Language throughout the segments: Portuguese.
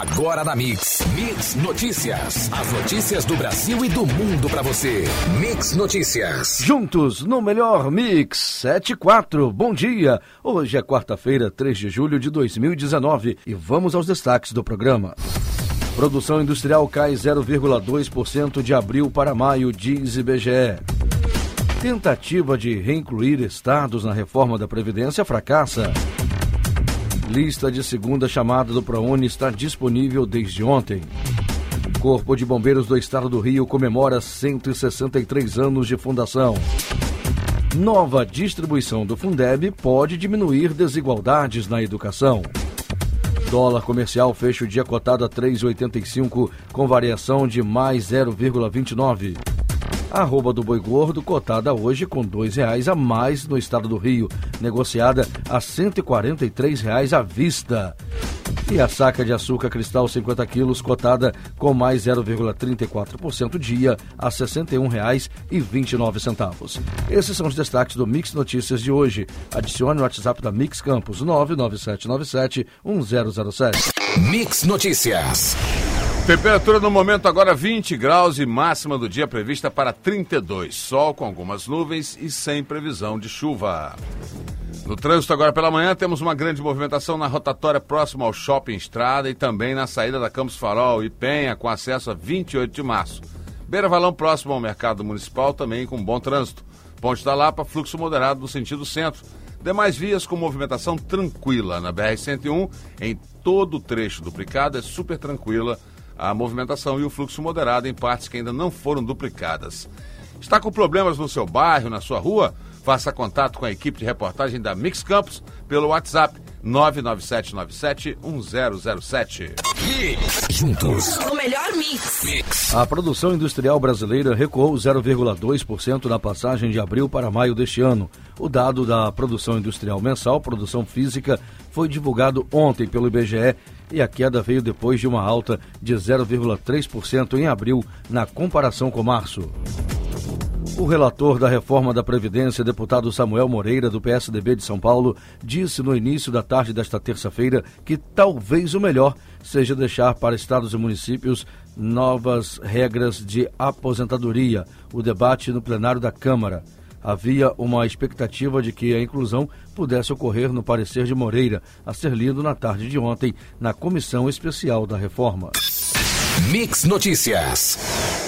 Agora na Mix. Mix Notícias. As notícias do Brasil e do mundo para você. Mix Notícias. Juntos no melhor Mix 74. Bom dia. Hoje é quarta-feira, 3 de julho de 2019 e vamos aos destaques do programa. Produção industrial cai 0,2% de abril para maio, diz IBGE. Tentativa de reincluir estados na reforma da Previdência fracassa. Lista de segunda chamada do ProUni está disponível desde ontem. Corpo de Bombeiros do Estado do Rio comemora 163 anos de fundação. Nova distribuição do Fundeb pode diminuir desigualdades na educação. Dólar comercial fecha o dia cotado a 3,85 com variação de mais 0,29. Arroba do boi gordo cotada hoje com dois reais a mais no estado do Rio, negociada a 143 reais à vista. E a saca de açúcar cristal 50 quilos cotada com mais 0,34% dia a R$ 61,29. Esses são os destaques do Mix Notícias de hoje. Adicione o WhatsApp da Mix Campos 99797 1007. Mix Notícias. Temperatura no momento agora 20 graus e máxima do dia prevista para 32. Sol com algumas nuvens e sem previsão de chuva. No trânsito agora pela manhã temos uma grande movimentação na rotatória próxima ao Shopping Estrada e também na saída da Campos Farol e Penha com acesso a 28 de março. Beira Valão próximo ao Mercado Municipal também com bom trânsito. Ponte da Lapa, fluxo moderado no sentido centro. Demais vias com movimentação tranquila na BR-101 em todo o trecho duplicado é super tranquila a movimentação e o fluxo moderado em partes que ainda não foram duplicadas. Está com problemas no seu bairro, na sua rua? Faça contato com a equipe de reportagem da Mix Campos pelo WhatsApp 997971007. Juntos. O melhor mix. A produção industrial brasileira recuou 0,2% na passagem de abril para maio deste ano. O dado da produção industrial mensal, produção física, foi divulgado ontem pelo IBGE e a queda veio depois de uma alta de 0,3% em abril na comparação com março. O relator da reforma da Previdência, deputado Samuel Moreira, do PSDB de São Paulo, disse no início da tarde desta terça-feira que talvez o melhor seja deixar para estados e municípios novas regras de aposentadoria. O debate no plenário da Câmara. Havia uma expectativa de que a inclusão pudesse ocorrer no parecer de Moreira, a ser lido na tarde de ontem na Comissão Especial da Reforma. Mix Notícias.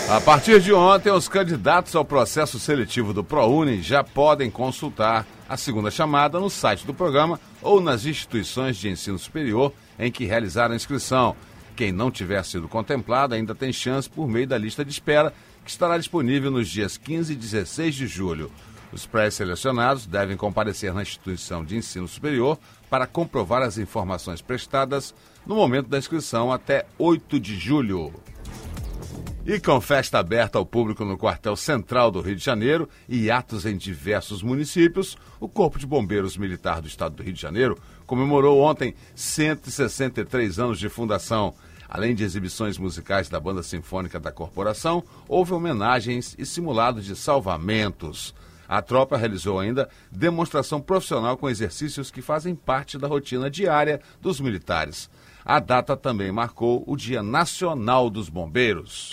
A partir de ontem, os candidatos ao processo seletivo do ProUni já podem consultar a segunda chamada no site do programa ou nas instituições de ensino superior em que realizaram a inscrição. Quem não tiver sido contemplado ainda tem chance por meio da lista de espera, que estará disponível nos dias 15 e 16 de julho. Os pré-selecionados devem comparecer na instituição de ensino superior para comprovar as informações prestadas no momento da inscrição até 8 de julho. E com festa aberta ao público no quartel central do Rio de Janeiro e atos em diversos municípios, o Corpo de Bombeiros Militar do Estado do Rio de Janeiro comemorou ontem 163 anos de fundação. Além de exibições musicais da Banda Sinfônica da Corporação, houve homenagens e simulados de salvamentos. A tropa realizou ainda demonstração profissional com exercícios que fazem parte da rotina diária dos militares. A data também marcou o Dia Nacional dos Bombeiros.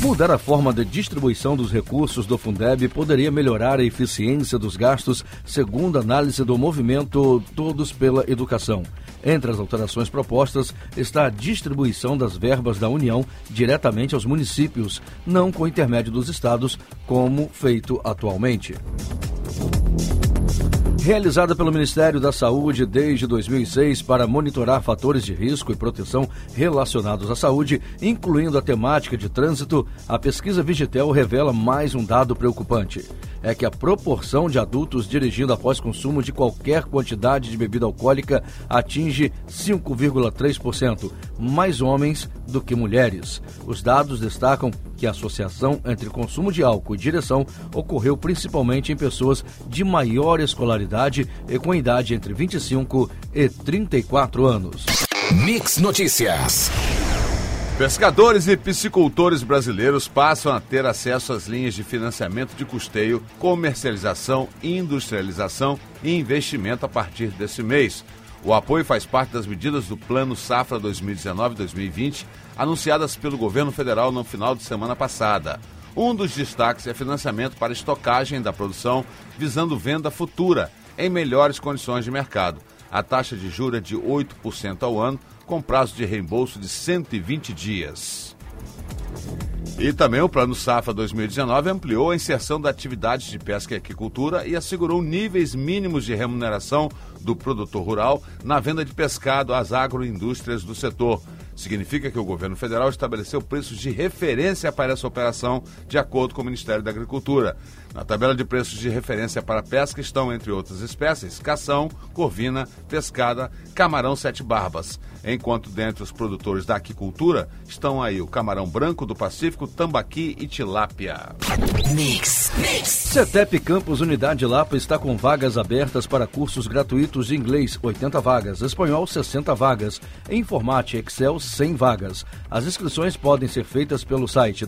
Mudar a forma de distribuição dos recursos do Fundeb poderia melhorar a eficiência dos gastos, segundo análise do movimento Todos pela Educação. Entre as alterações propostas está a distribuição das verbas da União diretamente aos municípios, não com intermédio dos estados, como feito atualmente. Realizada pelo Ministério da Saúde desde 2006 para monitorar fatores de risco e proteção relacionados à saúde, incluindo a temática de trânsito, a pesquisa Vigitel revela mais um dado preocupante. É que a proporção de adultos dirigindo após consumo de qualquer quantidade de bebida alcoólica atinge 5,3%, mais homens do que mulheres. Os dados destacam que a associação entre consumo de álcool e direção ocorreu principalmente em pessoas de maior escolaridade e com idade entre 25 e 34 anos. Mix Notícias. Pescadores e piscicultores brasileiros passam a ter acesso às linhas de financiamento de custeio, comercialização, industrialização e investimento a partir desse mês. O apoio faz parte das medidas do Plano Safra 2019-2020, anunciadas pelo governo federal no final de semana passada. Um dos destaques é financiamento para estocagem da produção, visando venda futura, em melhores condições de mercado. A taxa de juros é de 8% ao ano, com prazo de reembolso de 120 dias. E também o Plano Safra 2019 ampliou a inserção da atividade de pesca e aquicultura e assegurou níveis mínimos de remuneração do produtor rural na venda de pescado às agroindústrias do setor. Significa que o governo federal estabeleceu preços de referência para essa operação, de acordo com o Ministério da Agricultura. Na tabela de preços de referência para pesca estão, entre outras espécies, cação, corvina, pescada, camarão sete barbas. Enquanto dentre os produtores da aquicultura estão aí o camarão branco do Pacífico, tambaqui e tilápia. Mix, mix. CETEP Campus Unidade Lapa está com vagas abertas para cursos gratuitos de inglês, 80 vagas, espanhol, 60 vagas, informática Excel, 100 vagas. As inscrições podem ser feitas pelo site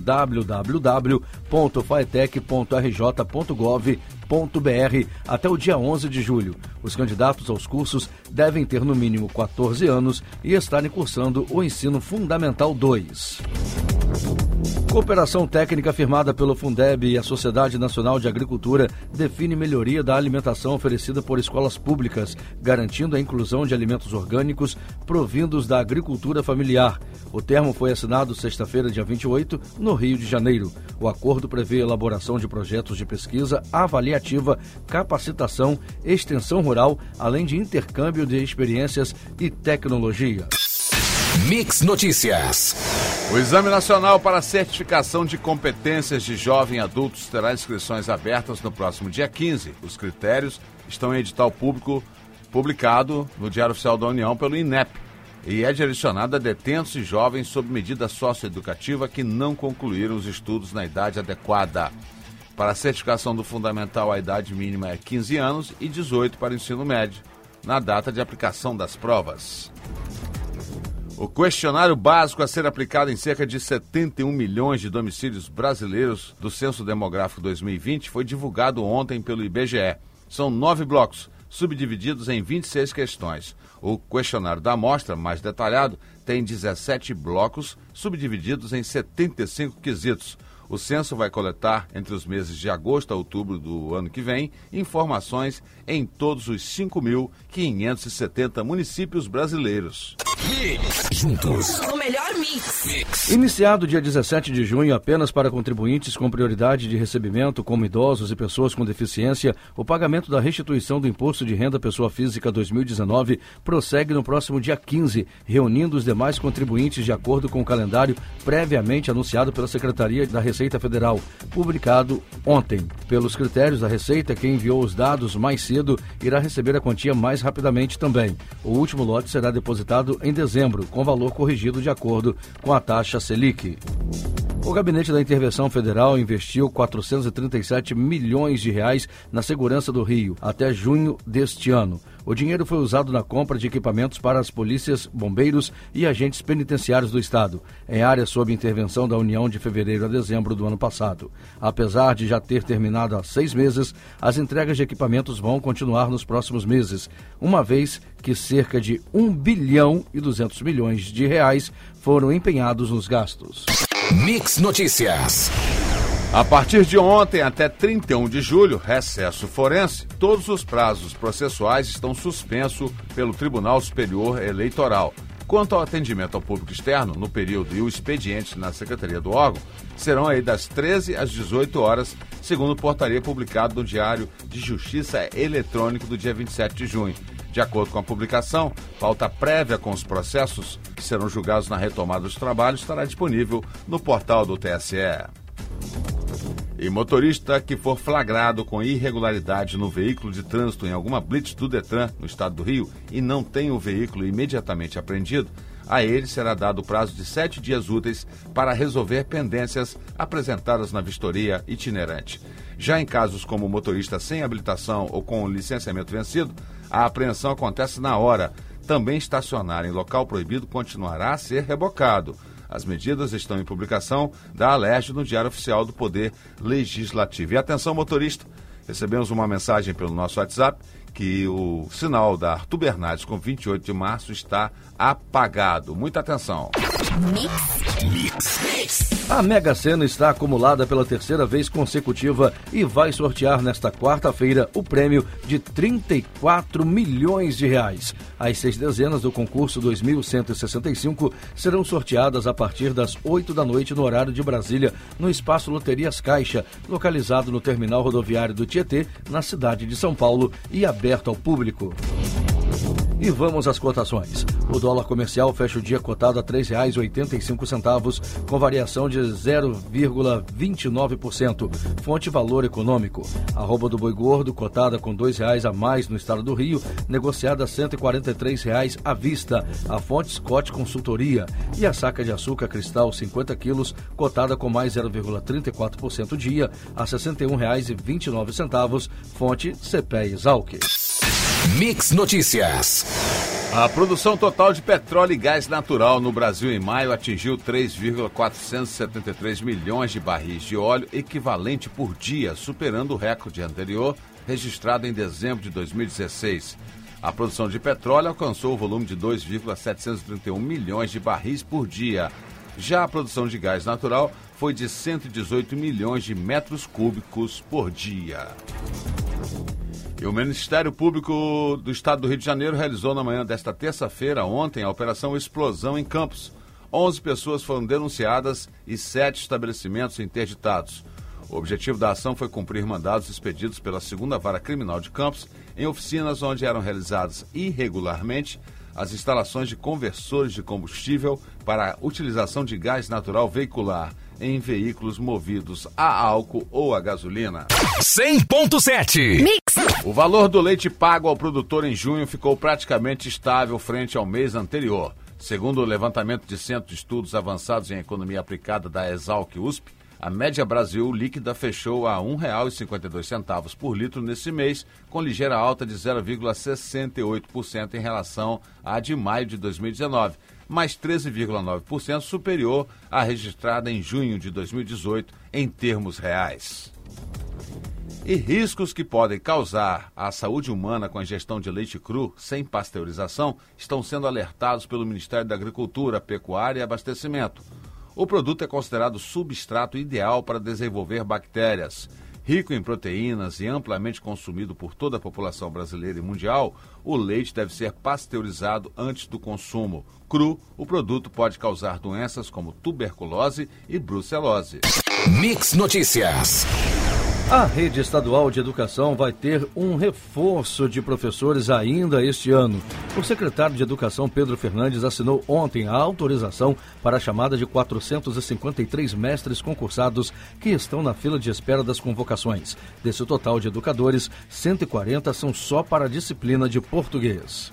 www.faetec.rj.gov.br até o dia 11 de julho. Os candidatos aos cursos devem ter no mínimo 14 anos e estarem cursando o ensino fundamental 2. Cooperação técnica firmada pelo Fundeb e a Sociedade Nacional de Agricultura define melhoria da alimentação oferecida por escolas públicas, garantindo a inclusão de alimentos orgânicos provindos da agricultura familiar. O termo foi assinado sexta-feira, dia 28, no Rio de Janeiro. O acordo prevê elaboração de projetos de pesquisa avaliativa, capacitação, extensão rural, além de intercâmbio de experiências e tecnologia. Mix Notícias. O Exame Nacional para Certificação de Competências de Jovem Adultos terá inscrições abertas no próximo dia 15. Os critérios estão em edital público publicado no Diário Oficial da União pelo INEP e é direcionado a detentos e jovens sob medida socioeducativa que não concluíram os estudos na idade adequada. Para a certificação do fundamental, a idade mínima é 15 anos e 18 para o ensino médio, na data de aplicação das provas. O questionário básico a ser aplicado em cerca de 71 milhões de domicílios brasileiros do Censo Demográfico 2020 foi divulgado ontem pelo IBGE. São nove blocos, subdivididos em 26 questões. O questionário da amostra, mais detalhado, tem 17 blocos, subdivididos em 75 quesitos. O censo vai coletar, entre os meses de agosto a outubro do ano que vem, informações em todos os 5.570 municípios brasileiros. Juntos. O melhor mix. mix. Iniciado dia 17 de junho apenas para contribuintes com prioridade de recebimento, como idosos e pessoas com deficiência, o pagamento da restituição do Imposto de Renda Pessoa Física 2019 prossegue no próximo dia 15, reunindo os demais contribuintes de acordo com o calendário previamente anunciado pela Secretaria da Receita Federal, publicado ontem. Pelos critérios da Receita, quem enviou os dados mais cedo irá receber a quantia mais rapidamente também. O último lote será depositado em dezembro, com valor corrigido de acordo com a taxa Selic. O Gabinete da Intervenção Federal investiu 437 milhões de reais na segurança do Rio até junho deste ano. O dinheiro foi usado na compra de equipamentos para as polícias, bombeiros e agentes penitenciários do Estado, em áreas sob intervenção da União de fevereiro a dezembro do ano passado. Apesar de já ter terminado há seis meses, as entregas de equipamentos vão continuar nos próximos meses, uma vez que cerca de 1 bilhão e 200 milhões de reais foram empenhados nos gastos. Mix Notícias. A partir de ontem até 31 de julho, recesso forense, todos os prazos processuais estão suspensos pelo Tribunal Superior Eleitoral. Quanto ao atendimento ao público externo, no período e o expediente na Secretaria do órgão, serão aí das 13 às 18 horas, segundo portaria publicada no Diário de Justiça Eletrônico do dia 27 de junho. De acordo com a publicação, pauta prévia com os processos que serão julgados na retomada dos trabalhos estará disponível no portal do TSE. E motorista que for flagrado com irregularidade no veículo de trânsito em alguma blitz do Detran no estado do Rio e não tem o veículo imediatamente apreendido, a ele será dado o prazo de sete dias úteis para resolver pendências apresentadas na vistoria itinerante. Já em casos como motorista sem habilitação ou com licenciamento vencido, a apreensão acontece na hora. Também estacionar em local proibido continuará a ser rebocado. As medidas estão em publicação da Alerj no Diário Oficial do Poder Legislativo. E atenção, motorista, recebemos uma mensagem pelo nosso WhatsApp que o sinal da Arthur Bernardes com 28 de março está apagado. Muita atenção. Mix. Mix. A Mega Sena está acumulada pela terceira vez consecutiva e vai sortear nesta quarta-feira o prêmio de 34 milhões de reais. As seis dezenas do concurso 2165 serão sorteadas a partir das 8 da noite no horário de Brasília, no espaço Loterias Caixa, localizado no terminal rodoviário do Tietê, na cidade de São Paulo e aberto ao público. E vamos às cotações. O dólar comercial fecha o dia cotado a R$ 3,85, com variação de 0,29%. Fonte Valor Econômico. Arroba do boi gordo, cotada com R$ 2,00 a mais no estado do Rio, negociada a R$ 143,00 à vista. A fonte Scott Consultoria. E a saca de açúcar cristal 50 quilos, cotada com mais 0,34% dia, a R$ 61,29. Fonte CPE Exalc. Mix Notícias. A produção total de petróleo e gás natural no Brasil em maio atingiu 3,473 milhões de barris de óleo equivalente por dia, superando o recorde anterior registrado em dezembro de 2016. A produção de petróleo alcançou o volume de 2,731 milhões de barris por dia. Já a produção de gás natural foi de 118 milhões de metros cúbicos por dia. E o Ministério Público do Estado do Rio de Janeiro realizou na manhã desta terça-feira, ontem, a Operação Explosão em Campos. 11 pessoas foram denunciadas e sete estabelecimentos interditados. O objetivo da ação foi cumprir mandados expedidos pela segunda vara criminal de Campos em oficinas onde eram realizadas irregularmente as instalações de conversores de combustível para a utilização de gás natural veicular em veículos movidos a álcool ou a gasolina. 100.7 Mix. O valor do leite pago ao produtor em junho ficou praticamente estável frente ao mês anterior. Segundo o levantamento de Centro de Estudos Avançados em Economia Aplicada da Exalc USP, a média Brasil líquida fechou a R$ 1,52 por litro nesse mês, com ligeira alta de 0,68% em relação à de maio de 2019 mais 13,9% superior à registrada em junho de 2018 em termos reais. E riscos que podem causar à saúde humana com a ingestão de leite cru sem pasteurização estão sendo alertados pelo Ministério da Agricultura, Pecuária e Abastecimento. O produto é considerado substrato ideal para desenvolver bactérias. Rico em proteínas e amplamente consumido por toda a população brasileira e mundial, o leite deve ser pasteurizado antes do consumo. Cru, o produto pode causar doenças como tuberculose e brucelose. Mix Notícias. A rede estadual de educação vai ter um reforço de professores ainda este ano. O secretário de Educação, Pedro Fernandes, assinou ontem a autorização para a chamada de 453 mestres concursados que estão na fila de espera das convocações. Desse total de educadores, 140 são só para a disciplina de português.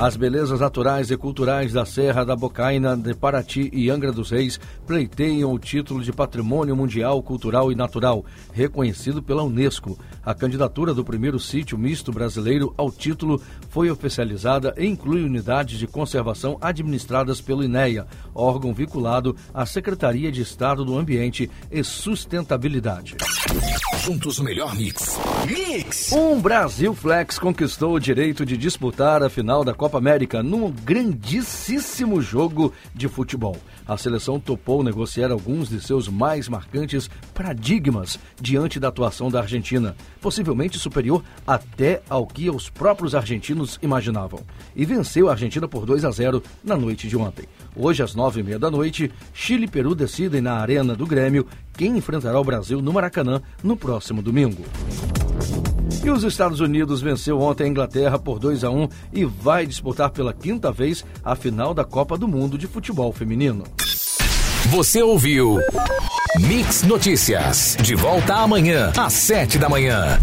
As belezas naturais e culturais da Serra da Bocaina, de Paraty e Angra dos Reis pleiteiam o título de Patrimônio Mundial Cultural e Natural, reconhecido pela Unesco. A candidatura do primeiro sítio misto brasileiro ao título foi oficializada e inclui unidades de conservação administradas pelo INEA, órgão vinculado à Secretaria de Estado do Ambiente e Sustentabilidade. Juntos o melhor mix. Mix! Um Brasil Flex conquistou o direito de disputar a final da Copa América num grandíssimo jogo de futebol. A seleção topou negociar alguns de seus mais marcantes paradigmas diante da atuação da Argentina, possivelmente superior até ao que os próprios argentinos imaginavam. E venceu a Argentina por 2 a 0 na noite de ontem. Hoje, às nove e meia da noite, Chile e Peru decidem na Arena do Grêmio quem enfrentará o Brasil no Maracanã no próximo domingo. E os Estados Unidos venceu ontem a Inglaterra por 2 a 1 e vai disputar pela quinta vez a final da Copa do Mundo de Futebol Feminino. Você ouviu Mix Notícias. De volta amanhã, às sete da manhã.